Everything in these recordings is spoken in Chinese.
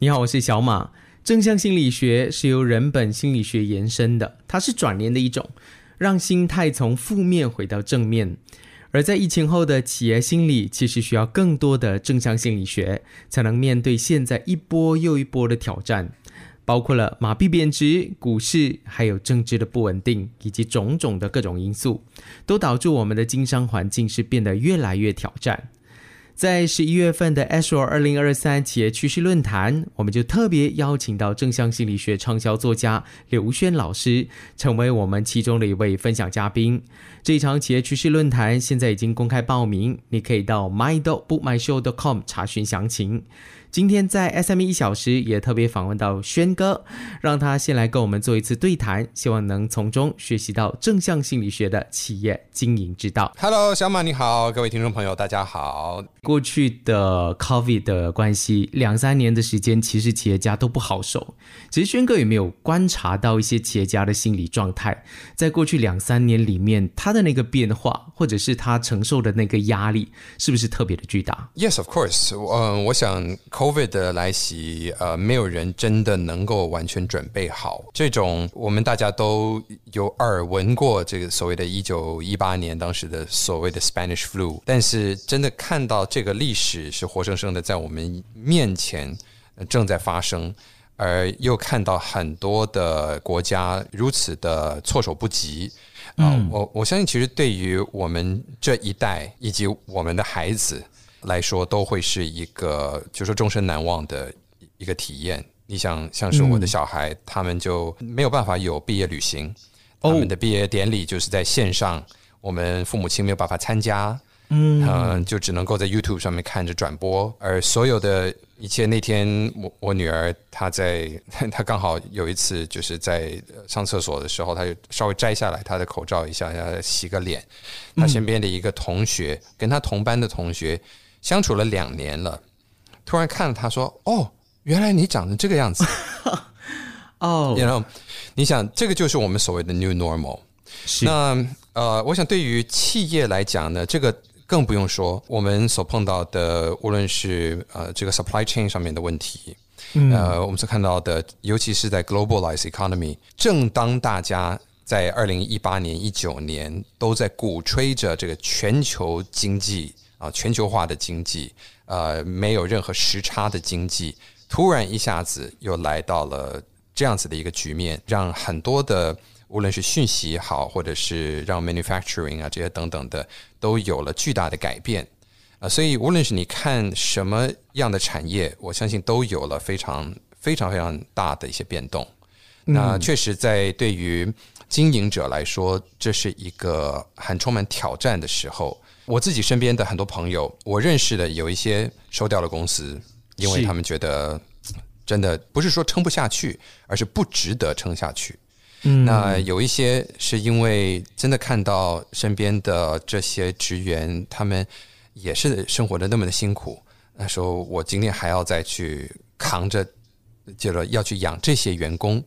你好，我是小马。正向心理学是由人本心理学延伸的，它是转念的一种，让心态从负面回到正面。而在疫情后的企业心理，其实需要更多的正向心理学，才能面对现在一波又一波的挑战，包括了马币贬值、股市，还有政治的不稳定，以及种种的各种因素，都导致我们的经商环境是变得越来越挑战。在十一月份的 Ashore 二零二三企业趋势论坛，我们就特别邀请到正向心理学畅销作家刘轩老师，成为我们其中的一位分享嘉宾。这一场企业趋势论坛现在已经公开报名，你可以到 mydo.bookmyshow.com 查询详情。今天在 SME 一小时也特别访问到轩哥，让他先来跟我们做一次对谈，希望能从中学习到正向心理学的企业经营之道。Hello，小马你好，各位听众朋友，大家好。过去的 COVID 的关系，两三年的时间，其实企业家都不好受。其实轩哥有没有观察到一些企业家的心理状态，在过去两三年里面，他的那个变化，或者是他承受的那个压力，是不是特别的巨大？Yes, of course。嗯，我想 COVID 的来袭，呃，没有人真的能够完全准备好。这种我们大家都有耳闻过这个所谓的1918年当时的所谓的 Spanish flu，但是真的看到这个历史是活生生的在我们面前正在发生。而又看到很多的国家如此的措手不及啊、我我相信，其实对于我们这一代以及我们的孩子来说，都会是一个就说终身难忘的一个体验。你想，像是我的小孩，他们就没有办法有毕业旅行，他们的毕业典礼就是在线上，我们父母亲没有办法参加，嗯、就只能够在 YouTube 上面看着转播，而所有的一切，那天我我女儿她在，她刚好有一次就是在呃上厕所的时候，她就稍微摘下来她的口罩一下，要洗个脸。她身边的一个同学，跟她同班的同学相处了两年了，突然看了他说：“哦，原来你长成这个样子。”哦 you know，你想，这个就是我们所谓的 new normal。是那呃，我想对于企业来讲呢，这个更不用说，我们所碰到的，无论是呃这个 supply chain 上面的问题，呃，我们所看到的，尤其是在 globalized economy，正当大家在二零一八年、一九年都在鼓吹着这个全球经济啊、全球化的经济，呃，没有任何时差的经济，突然一下子又来到了这样子的一个局面，让很多的无论是讯息也好，或者是让 manufacturing 啊这些等等的，都有了巨大的改变。啊，所以无论是你看什么样的产业，我相信都有了非常非常非常大的一些变动。那确实，在对于经营者来说，这是一个很充满挑战的时候。我自己身边的很多朋友，我认识的有一些收掉了公司，因为他们觉得真的不是说撑不下去，而是不值得撑下去。嗯那有一些是因为真的看到身边的这些职员，他们也是生活的那么的辛苦，那时候我今天还要再去扛着，接着要去养这些员工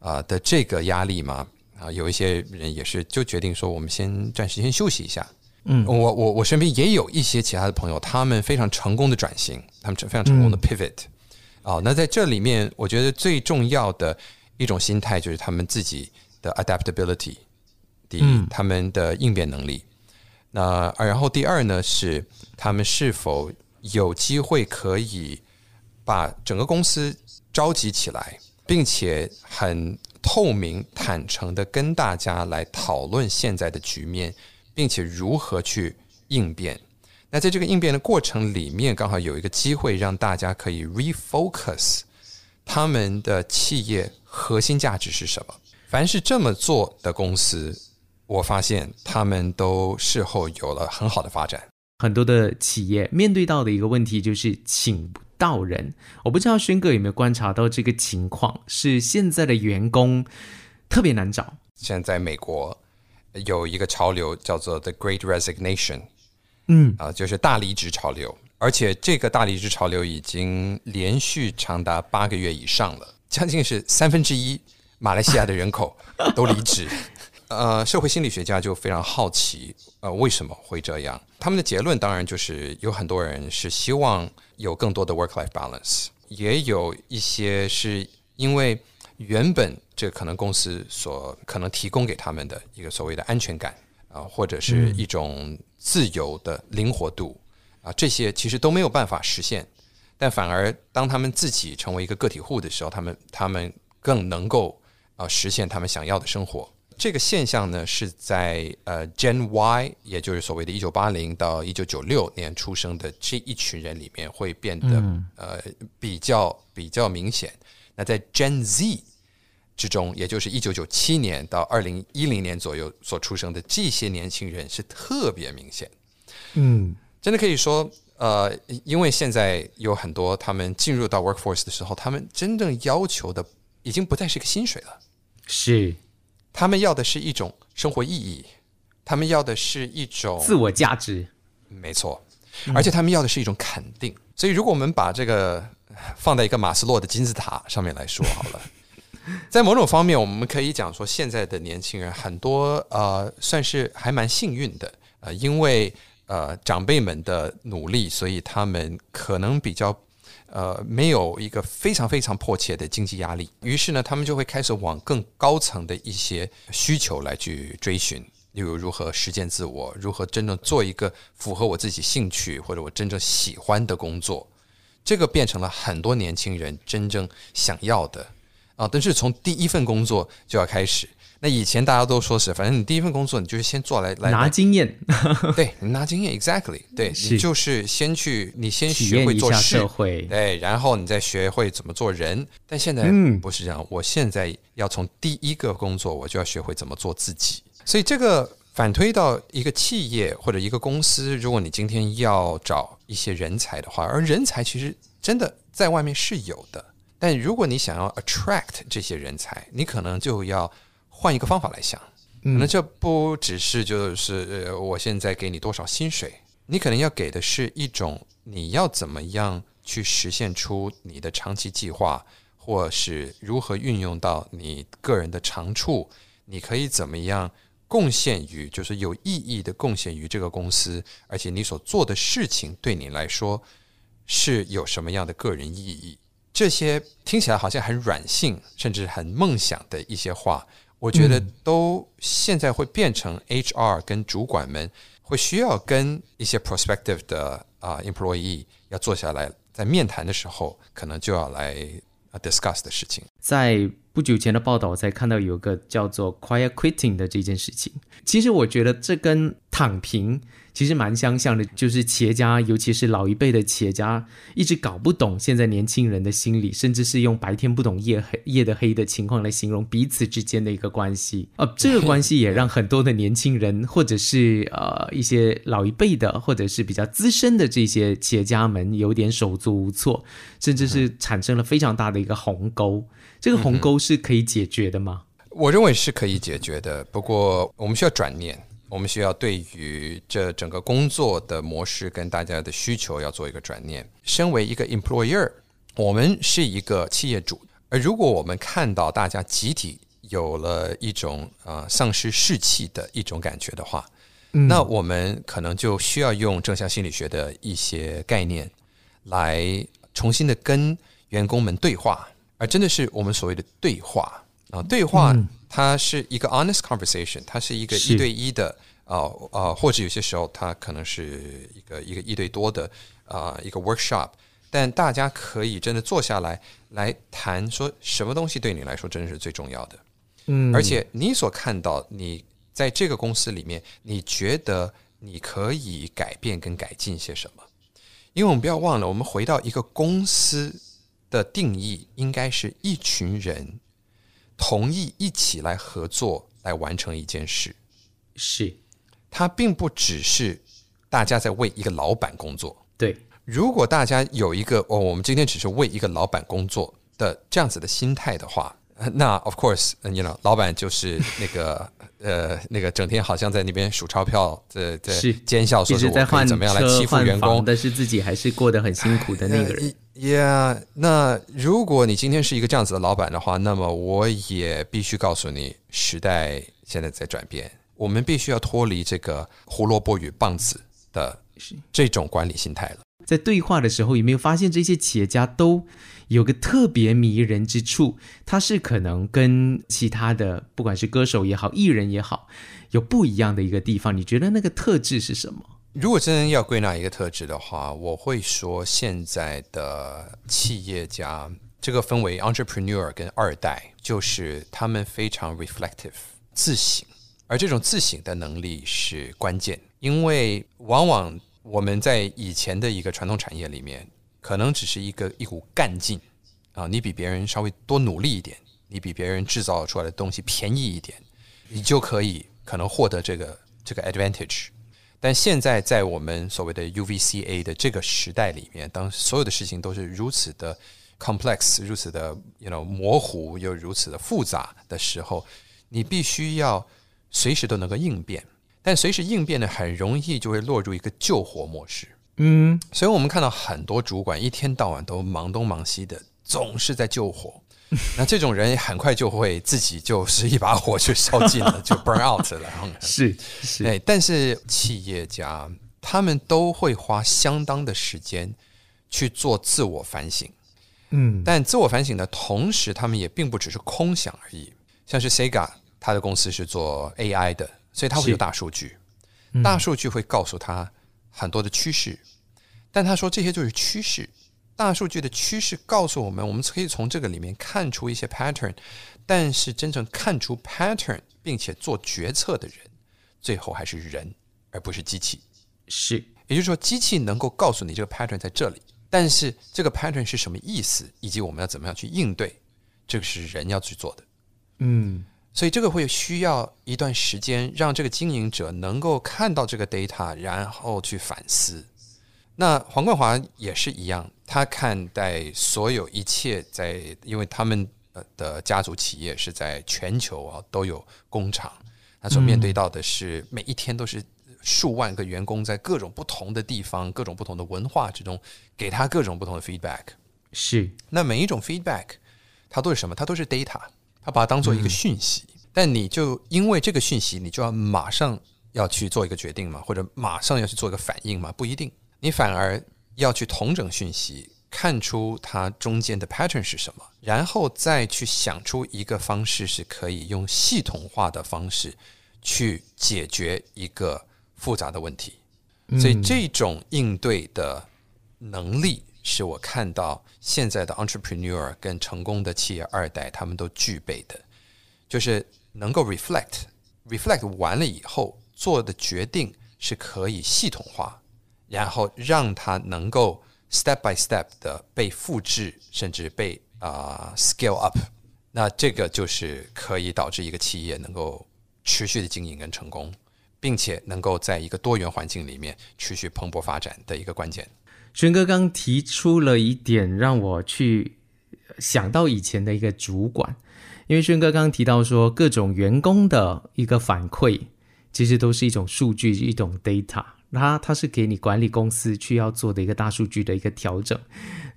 啊、的这个压力嘛啊，有一些人也是就决定说，我们先暂时先休息一下。嗯，我我我身边也有一些其他的朋友，他们非常成功的转型，他们非常成功的 pivot。哦，那在这里面，我觉得最重要的一种心态就是他们自己的 adaptability，第一，他们的应变能力。那呃然后第二呢，是他们是否有机会可以把整个公司召集起来，并且很透明、坦诚的跟大家来讨论现在的局面，并且如何去应变。那在这个应变的过程里面，刚好有一个机会让大家可以 refocus 他们的企业核心价值是什么。凡是这么做的公司，我发现他们都事后有了很好的发展。很多的企业面对到的一个问题就是请不到人。我不知道轩哥有没有观察到这个情况，是现在的员工特别难找。现在在美国有一个潮流叫做 The Great Resignation，嗯啊、就是大离职潮流，而且这个大离职潮流已经连续长达八个月以上了，将近是三分之一马来西亚的人口都离职。呃，社会心理学家就非常好奇，呃，为什么会这样？他们的结论当然就是有很多人是希望有更多的 work-life balance，也有一些是因为原本这可能公司所可能提供给他们的一个所谓的安全感啊，或者是一种自由的灵活度啊，这些其实都没有办法实现。但反而当他们自己成为一个个体户的时候，他们他们更能够啊实现他们想要的生活。这个现象呢，是在呃 Gen Y，也就是所谓的1980到1996年出生的这一群人里面会变得呃比较比较明显。那在 Gen Z 之中，也就是一九九七年到二零一零年左右所出生的这些年轻人是特别明显。嗯，真的可以说。呃，因为现在有很多他们进入到 workforce 的时候，他们真正要求的已经不再是一个薪水了，是。他们要的是一种生活意义，他们要的是一种自我价值，没错，而且他们要的是一种肯定。所以，如果我们把这个放在一个马斯洛的金字塔上面来说好了，在某种方面，我们可以讲说，现在的年轻人很多呃，算是还蛮幸运的，呃，因为。呃，长辈们的努力，所以他们可能比较呃没有一个非常非常迫切的经济压力，于是呢，他们就会开始往更高层的一些需求来去追寻，例如如何实践自我，如何真正做一个符合我自己兴趣或者我真正喜欢的工作，这个变成了很多年轻人真正想要的啊。但是从第一份工作就要开始。那以前大家都说是，反正你第一份工作，你就是先做来来拿经验，对，拿经验，exactly，对 你就是先去，你先学会做事，对，然后你再学会怎么做人。但现在不是这样，我现在要从第一个工作，我就要学会怎么做自己。所以这个反推到一个企业或者一个公司，如果你今天要找一些人才的话，而人才其实真的在外面是有的，但如果你想要 attract 这些人才，你可能就要。换一个方法来想，那这不只是就是呃，我现在给你多少薪水，你可能要给的是一种你要怎么样去实现出你的长期计划，或是如何运用到你个人的长处，你可以怎么样贡献于就是有意义的贡献于这个公司，而且你所做的事情对你来说是有什么样的个人意义？这些听起来好像很软性，甚至很梦想的一些话。我觉得都现在会变成 HR 跟主管们会需要跟一些 prospective 的啊 employee 要坐下来，在面谈的时候，可能就要来 discuss 的事情。在不久前的报道，我才看到有个叫做 quiet quitting 的这件事情。其实我觉得这跟躺平。其实蛮相像的，就是企业家，尤其是老一辈的企业家，一直搞不懂现在年轻人的心理，甚至是用白天不懂夜黑夜的黑的情况来形容彼此之间的一个关系。呃，这个关系也让很多的年轻人，或者是呃一些老一辈的，或者是比较资深的这些企业家们，有点手足无措，甚至是产生了非常大的一个鸿沟。这个鸿沟是可以解决的吗？我认为是可以解决的，不过我们需要转念。我们需要对于这整个工作的模式跟大家的需求要做一个转念。身为一个 employer，我们是一个企业主，而如果我们看到大家集体有了一种呃丧失士气的一种感觉的话，那我们可能就需要用正向心理学的一些概念来重新的跟员工们对话，而真的是我们所谓的对话啊，对话。它是一个 honest conversation，它是一个一对一的，啊啊，或者有些时候它可能是一个一个一对多的啊一个 workshop，但大家可以真的坐下来来谈，说什么东西对你来说真的是最重要的，嗯，而且你所看到你在这个公司里面，你觉得你可以改变跟改进些什么？因为我们不要忘了，我们回到一个公司的定义，应该是一群人。同意一起来合作来完成一件事，是，它并不只是大家在为一个老板工作。对，如果大家有一个哦，我们今天只是为一个老板工作的这样子的心态的话，那 of course，你 know，老板就是那个呃那个整天好像在那边数钞票，在在奸笑，说是在换怎么样来欺负员工，但是自己还是过得很辛苦的那个人。Yeah，那如果你今天是一个这样子的老板的话，那么我也必须告诉你，时代现在在转变，我们必须要脱离这个胡萝卜与棒子的这种管理心态了。在对话的时候，有没有发现这些企业家都有个特别迷人之处？他是可能跟其他的，不管是歌手也好，艺人也好，有不一样的一个地方。你觉得那个特质是什么？如果真的要归纳一个特质的话，我会说现在的企业家，这个分为 entrepreneur 跟二代，就是他们非常 reflective 自省，而这种自省的能力是关键，因为往往我们在以前的一个传统产业里面，可能只是一个一股干劲啊，你比别人稍微多努力一点，你比别人制造出来的东西便宜一点，你就可以可能获得这个这个 advantage。但现在在我们所谓的 UVCA 的这个时代里面，当所有的事情都是如此的 complex、如此的 you know 模糊又如此的复杂的时候，你必须要随时都能够应变。但随时应变呢，很容易就会落入一个救火模式。嗯，所以我们看到很多主管一天到晚都忙东忙西的，总是在救火。那这种人很快就会自己就是一把火就烧尽了，就 burn out 了。是是，哎，但是企业家他们都会花相当的时间去做自我反省。嗯，但自我反省的同时，他们也并不只是空想而已。像是 Sega，他的公司是做 AI 的，所以他会有大数据，大数据会告诉他很多的趋势。但他说这些就是趋势。大数据的趋势告诉我们，我们可以从这个里面看出一些 pattern，但是真正看出 pattern 并且做决策的人，最后还是人，而不是机器。是，也就是说，机器能够告诉你这个 pattern 在这里，但是这个 pattern 是什么意思，以及我们要怎么样去应对，这个是人要去做的。嗯，所以这个会需要一段时间，让这个经营者能够看到这个 data，然后去反思。那黄冠华也是一样，他看待所有一切在，因为他们的家族企业是在全球啊都有工厂，他所面对到的是每一天都是数万个员工在各种不同的地方、各种不同的文化之中，给他各种不同的 feedback。是，那每一种 feedback，它都是什么？它都是 data，他把它当做一个讯息。但你就因为这个讯息，你就要马上要去做一个决定嘛，或者马上要去做一个反应嘛？不一定。你反而要去同整讯息，看出它中间的 pattern 是什么，然后再去想出一个方式，是可以用系统化的方式去解决一个复杂的问题。所以这种应对的能力，是我看到现在的 entrepreneur 跟成功的企业二代他们都具备的，就是能够 reflect，reflect 完了以后做的决定是可以系统化。然后让它能够 step by step 的被复制，甚至被啊 scale up，那这个就是可以导致一个企业能够持续的经营跟成功，并且能够在一个多元环境里面持续蓬勃发展的一个关键。轩哥刚提出了一点，让我去想到以前的一个主管，因为轩哥刚刚提到说，各种员工的一个反馈，其实都是一种数据，一种 data。它它是给你管理公司去要做的一个大数据的一个调整，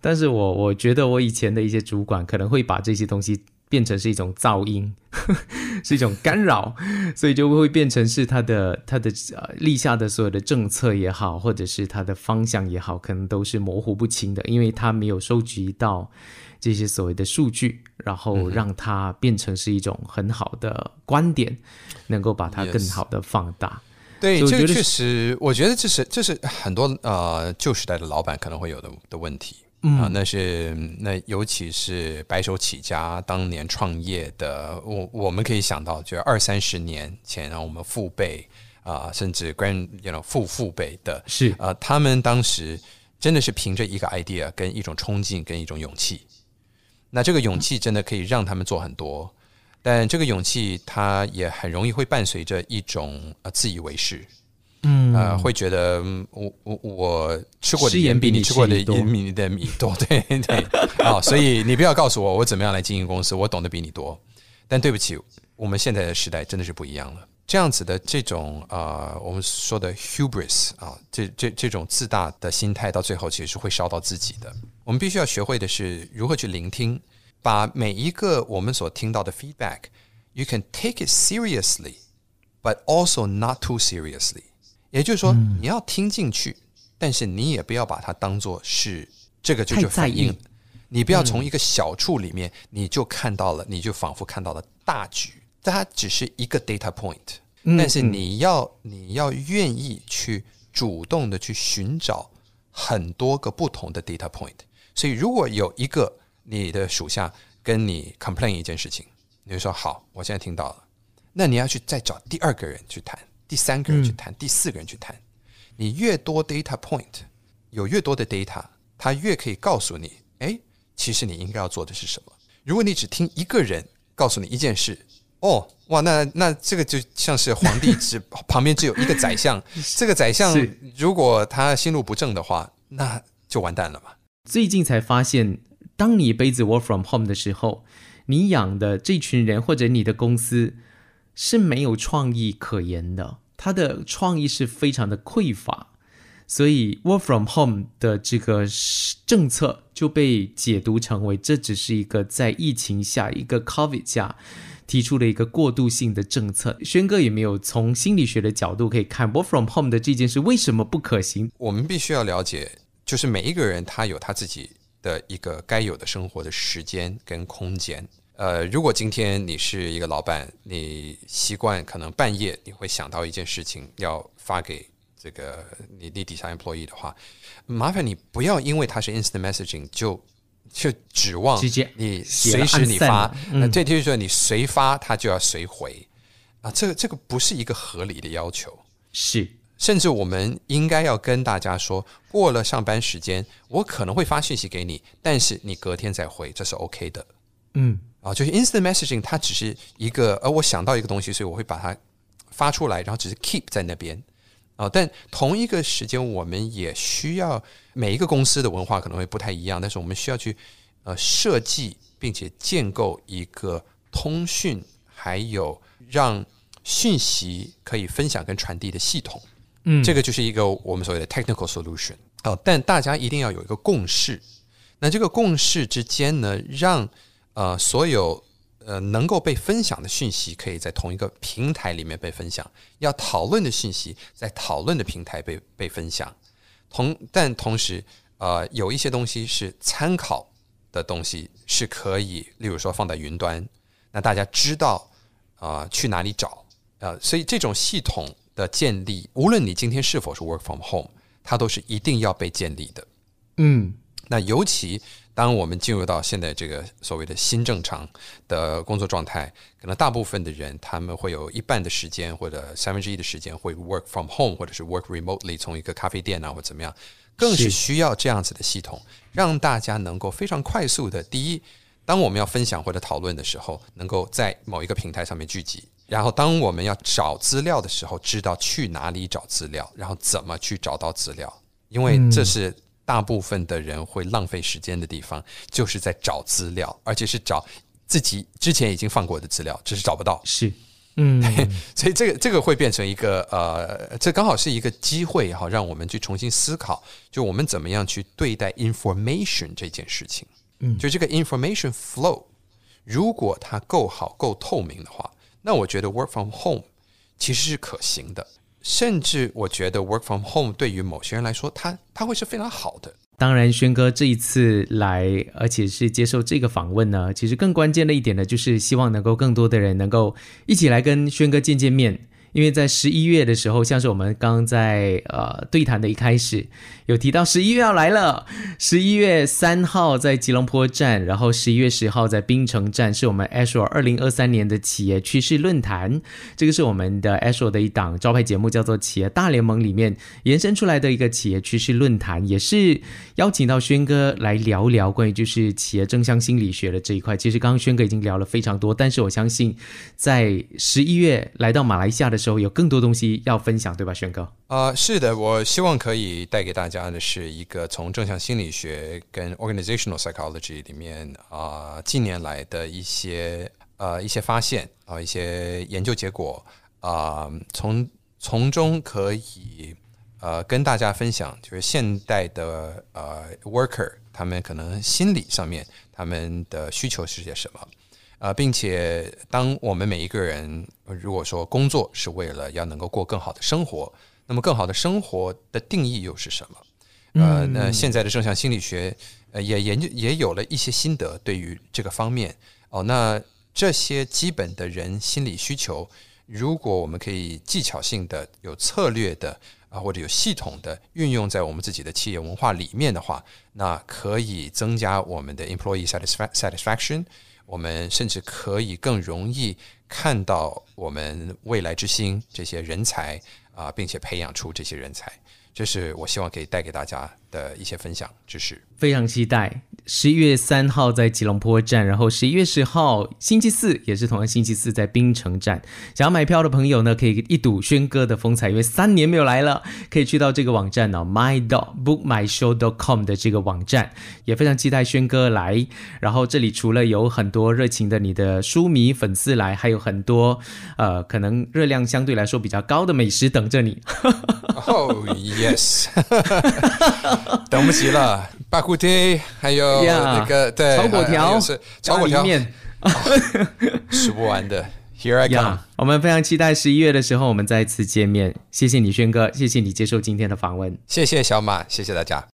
但是我我觉得我以前的一些主管可能会把这些东西变成是一种噪音，是一种干扰，所以就会变成是他的他的呃立下的所有的政策也好，或者是他的方向也好，可能都是模糊不清的，因为他没有收集到这些所谓的数据，然后让它变成是一种很好的观点，能够把它更好的放大。对，这个确实，我觉得这是这是很多呃旧时代的老板可能会有的的问题啊。那是那尤其是白手起家当年创业的，我我们可以想到，就二三十年前，啊我们父辈啊，甚至 grand you know 父父辈的，是啊，他们当时真的是凭着一个 idea 跟一种冲劲跟一种勇气，那这个勇气真的可以让他们做很多。但这个勇气，它也很容易会伴随着一种呃自以为是，嗯，呃，会觉得我我我吃过的盐比你吃过的盐米的米多，对对啊，所以你不要告诉我我怎么样来经营公司，我懂得比你多。但对不起，我们现在的时代真的是不一样了。这样子的这种呃，我们说的 hubris 啊，这这这种自大的心态，到最后其实是会烧到自己的。我们必须要学会的是如何去聆听。把每一个我们所听到的 feedback，you can take it seriously，but also not too seriously。也就是说，你要听进去，但是你也不要把它当做是这个就是反应。你不要从一个小处里面，你就看到了，你就仿佛看到了大局。它只是一个 data point，但是你要你要愿意去主动的去寻找很多个不同的 data point。所以如果有一个你的属下跟你 complain 一件事情，你就说好，我现在听到了。那你要去再找第二个人去谈，第三个人去谈，第四个人去谈。你越多 data point，有越多的 data，它越可以告诉你，哎。其实你应该要做的是什么？如果你只听一个人告诉你一件事，哦，哇，那那这个就像是皇帝只 旁边只有一个宰相，这个宰相如果他心路不正的话，那就完蛋了嘛。最近才发现，当你杯子 work from home 的时候，你养的这群人或者你的公司是没有创意可言的，他的创意是非常的匮乏。所以，work from home 的这个政策就被解读成为这只是一个在疫情下一个 COVID 下提出的一个过渡性的政策。轩哥也没有从心理学的角度可以看 work from home 的这件事为什么不可行？我们必须要了解，就是每一个人他有他自己的一个该有的生活的时间跟空间。呃，如果今天你是一个老板，你习惯可能半夜你会想到一件事情要发给。这个你你底下 employee 的话，麻烦你不要因为它是 instant messaging 就就指望你随时你发，那这就是说你随发它就要随回啊，这个这个不是一个合理的要求。是，甚至我们应该要跟大家说，过了上班时间，我可能会发信息给你，但是你隔天再回，这是 OK 的。嗯，啊，就是 instant messaging 它只是一个，呃，我想到一个东西，所以我会把它发出来，然后只是 keep 在那边。啊，但同一个时间，我们也需要每一个公司的文化可能会不太一样，但是我们需要去呃设计并且建构一个通讯还有让讯息可以分享跟传递的系统。嗯，这个就是一个我们所谓的 technical solution。哦，但大家一定要有一个共识。那这个共识之间呢，让呃所有。呃，能够被分享的讯息可以在同一个平台里面被分享；要讨论的讯息在讨论的平台被被分享。同但同时，呃，有一些东西是参考的东西是可以，例如说放在云端，那大家知道啊去哪里找啊。所以这种系统的建立，无论你今天是否是 work from home，它都是一定要被建立的。嗯，那尤其。当我们进入到现在这个所谓的新正常的工作状态，可能大部分的人他们会有一半的时间或者三分之一的时间会 work from home，或者是 work remotely，从一个咖啡店啊或怎么样，更是需要这样子的系统，让大家能够非常快速的，第一，当我们要分享或者讨论的时候，能够在某一个平台上面聚集；然后当我们要找资料的时候，知道去哪里找资料，然后怎么去找到资料，因为这是。大部分的人会浪费时间的地方，就是在找资料，而且是找自己之前已经放过的资料，只是找不到。是，嗯，所以这个这个会变成一个呃，这刚好是一个机会哈，让我们去重新思考，就我们怎么样去对待 information 这件事情。嗯，就这个 information flow，如果它够好、够透明的话，那我觉得 work from home 其实是可行的。甚至我觉得 work from home 对于某些人来说，它它会是非常好的。当然，轩哥这一次来，而且是接受这个访问呢，其实更关键的一点呢，就是希望能够更多的人能够一起来跟轩哥见见面。因为在十一月的时候，像是我们刚刚在呃对谈的一开始有提到，十一月要来了。十一月三号在吉隆坡站，然后十一月十号在槟城站，是我们 Azure 二零二三年的企业趋势论坛。这个是我们的 Azure 的一档招牌节目，叫做企业大联盟里面延伸出来的一个企业趋势论坛，也是邀请到轩哥来聊聊关于就是企业正向心理学的这一块。其实刚刚轩哥已经聊了非常多，但是我相信在十一月来到马来西亚的。时候有更多东西要分享，对吧，轩哥？啊，是的，我希望可以带给大家的是一个从正向心理学跟 organizational psychology 里面啊，近年来的一些呃一些发现啊，一些研究结果啊，从从中可以呃跟大家分享，就是现代的呃 worker 他们可能心理上面他们的需求是些什么。呃，并且，当我们每一个人如果说工作是为了要能够过更好的生活，那么更好的生活的定义又是什么？呃，那现在的正向心理学呃也研究也有了一些心得对于这个方面哦。那这些基本的人心理需求，如果我们可以技巧性的、有策略的啊，或者有系统的运用在我们自己的企业文化里面的话，那可以增加我们的 employee satisfaction。我们甚至可以更容易看到我们未来之星这些人才啊，并且培养出这些人才。这是我希望可以带给大家的一些分享知识。非常期待十一月三号在吉隆坡站，然后十一月十号星期四也是同样星期四在槟城站。想要买票的朋友呢，可以一睹轩哥的风采，因为三年没有来了，可以去到这个网站呢，my dot bookmyshow dot com 的这个网站，也非常期待轩哥来。然后这里除了有很多热情的你的书迷粉丝来，还有很多呃可能热量相对来说比较高的美食等着你。哦，yes，等不及了，巴库贴，还有那个对炒粿条，炒粿条面，吃不完的。Here I come，我们非常期待十一月的时候我们再次见面。谢谢你，轩哥，谢谢你接受今天的访问。谢谢小马，谢谢大家。